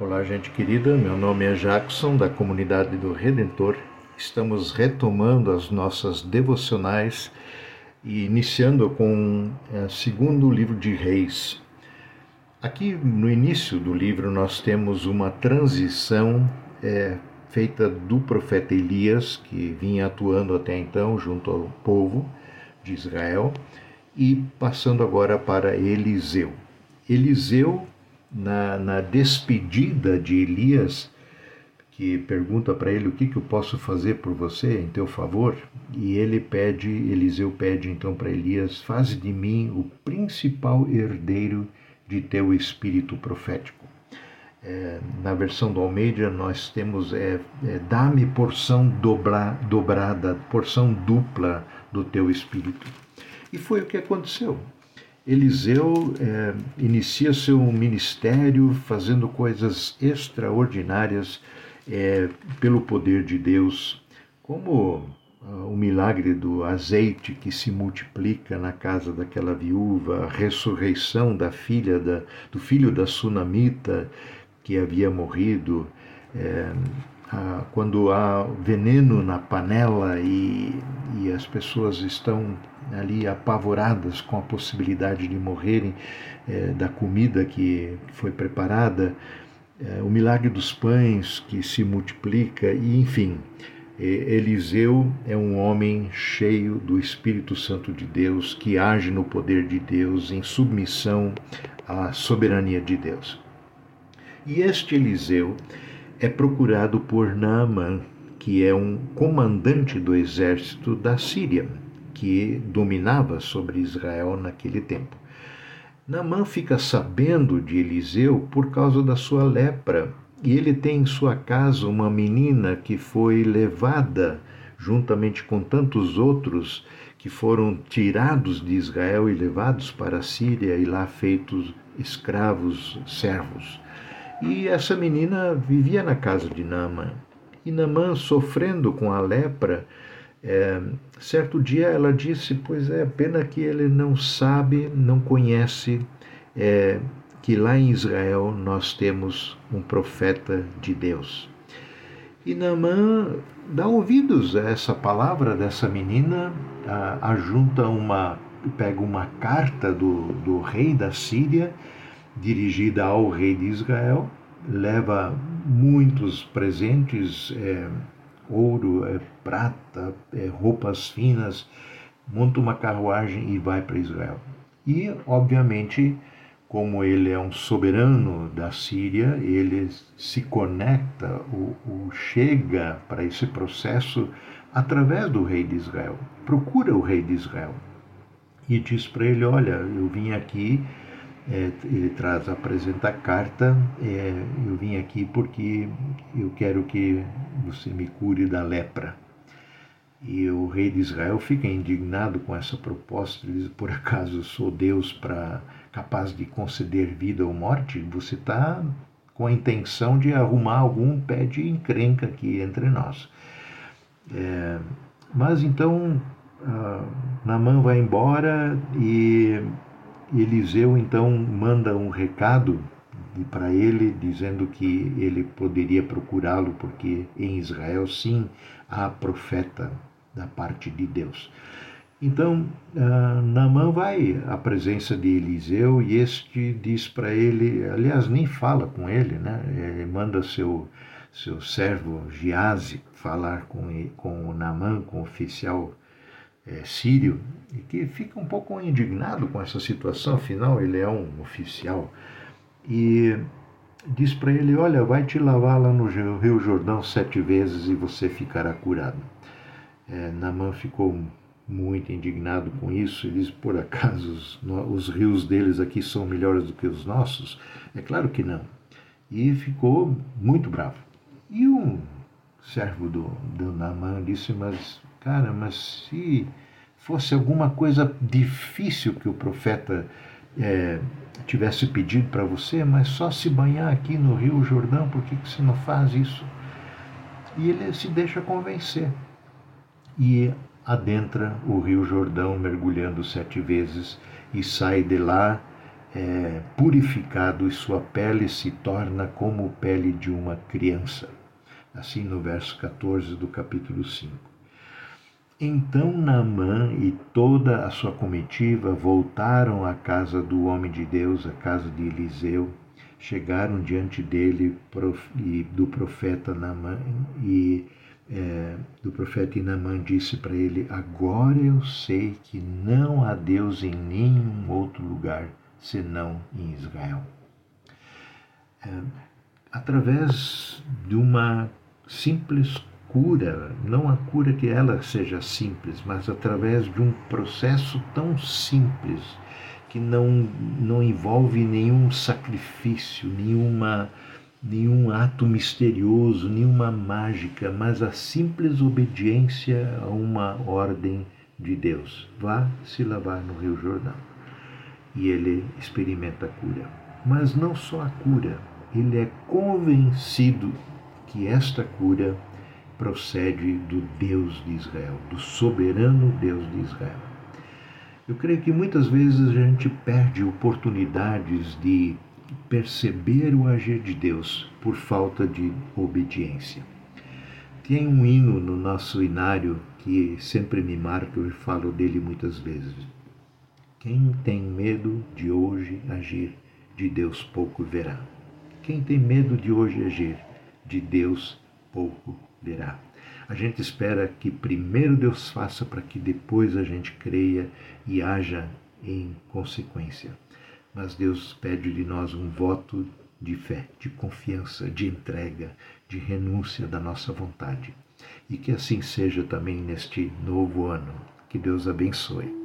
Olá, gente querida. Meu nome é Jackson, da comunidade do Redentor. Estamos retomando as nossas devocionais e iniciando com o é, segundo livro de Reis. Aqui no início do livro nós temos uma transição é, feita do profeta Elias, que vinha atuando até então junto ao povo de Israel, e passando agora para Eliseu. Eliseu na, na despedida de Elias, que pergunta para ele o que, que eu posso fazer por você em teu favor, e ele pede, Eliseu pede então para Elias: Faze de mim o principal herdeiro de teu espírito profético. É, na versão do Almeida nós temos é, é dá-me porção dobra, dobrada, porção dupla do teu espírito. E foi o que aconteceu. Eliseu é, inicia seu ministério fazendo coisas extraordinárias é, pelo poder de Deus, como uh, o milagre do azeite que se multiplica na casa daquela viúva, a ressurreição da filha da, do filho da sunamita que havia morrido, é, a, quando há veneno na panela e, e as pessoas estão ali apavoradas com a possibilidade de morrerem é, da comida que foi preparada, é, o milagre dos pães que se multiplica, e enfim. Eliseu é um homem cheio do Espírito Santo de Deus, que age no poder de Deus, em submissão à soberania de Deus. E este Eliseu é procurado por Naaman, que é um comandante do exército da Síria que dominava sobre Israel naquele tempo. Naamã fica sabendo de Eliseu por causa da sua lepra, e ele tem em sua casa uma menina que foi levada juntamente com tantos outros que foram tirados de Israel e levados para a Síria e lá feitos escravos, servos. E essa menina vivia na casa de Naamã. E Naamã, sofrendo com a lepra, é, certo dia ela disse: Pois é, pena que ele não sabe, não conhece é, que lá em Israel nós temos um profeta de Deus. E Naamã dá ouvidos a essa palavra dessa menina, ajunta uma, pega uma carta do, do rei da Síria, dirigida ao rei de Israel, leva muitos presentes. É, ouro, é, prata, é, roupas finas, monta uma carruagem e vai para Israel. E, obviamente, como ele é um soberano da Síria, ele se conecta, ou, ou chega para esse processo através do rei de Israel. Procura o rei de Israel e diz para ele: Olha, eu vim aqui é, ele traz, apresenta a carta, é, eu vim aqui porque eu quero que você me cure da lepra. E o rei de Israel fica indignado com essa proposta, ele diz, por acaso sou Deus para capaz de conceder vida ou morte? Você está com a intenção de arrumar algum pé de encrenca aqui entre nós. É, mas então, uh, vai embora e Eliseu então manda um recado para ele dizendo que ele poderia procurá-lo porque em Israel sim há profeta da parte de Deus. Então, uh, vai à presença de Eliseu e este diz para ele, aliás, nem fala com ele, né? Ele manda seu, seu servo Giase falar com, com Naamã, com o oficial é, sírio e que fica um pouco indignado com essa situação, afinal ele é um oficial, e diz para ele: Olha, vai te lavar lá no Rio Jordão sete vezes e você ficará curado. É, Namã ficou muito indignado com isso e diz: Por acaso os, os rios deles aqui são melhores do que os nossos? É claro que não. E ficou muito bravo. E um servo do, do Namã disse: Mas Cara, mas se fosse alguma coisa difícil que o profeta é, tivesse pedido para você, mas só se banhar aqui no Rio Jordão, por que, que você não faz isso? E ele se deixa convencer. E adentra o Rio Jordão, mergulhando sete vezes, e sai de lá é purificado e sua pele se torna como pele de uma criança. Assim no verso 14 do capítulo 5. Então Naamã e toda a sua comitiva voltaram à casa do homem de Deus, à casa de Eliseu, chegaram diante dele e do profeta Naamã e é, do profeta Inamã disse para ele: Agora eu sei que não há Deus em nenhum outro lugar senão em Israel. É, através de uma simples cura, não a cura que ela seja simples, mas através de um processo tão simples que não, não envolve nenhum sacrifício, nenhuma nenhum ato misterioso, nenhuma mágica, mas a simples obediência a uma ordem de Deus. Vá se lavar no Rio Jordão. E ele experimenta a cura. Mas não só a cura, ele é convencido que esta cura procede do Deus de Israel, do soberano Deus de Israel. Eu creio que muitas vezes a gente perde oportunidades de perceber o agir de Deus por falta de obediência. Tem um hino no nosso inário que sempre me marca, eu falo dele muitas vezes. Quem tem medo de hoje agir, de Deus pouco verá. Quem tem medo de hoje agir, de Deus pouco verá. A gente espera que primeiro Deus faça para que depois a gente creia e haja em consequência mas Deus pede de nós um voto de fé, de confiança, de entrega, de renúncia da nossa vontade. E que assim seja também neste novo ano. Que Deus abençoe.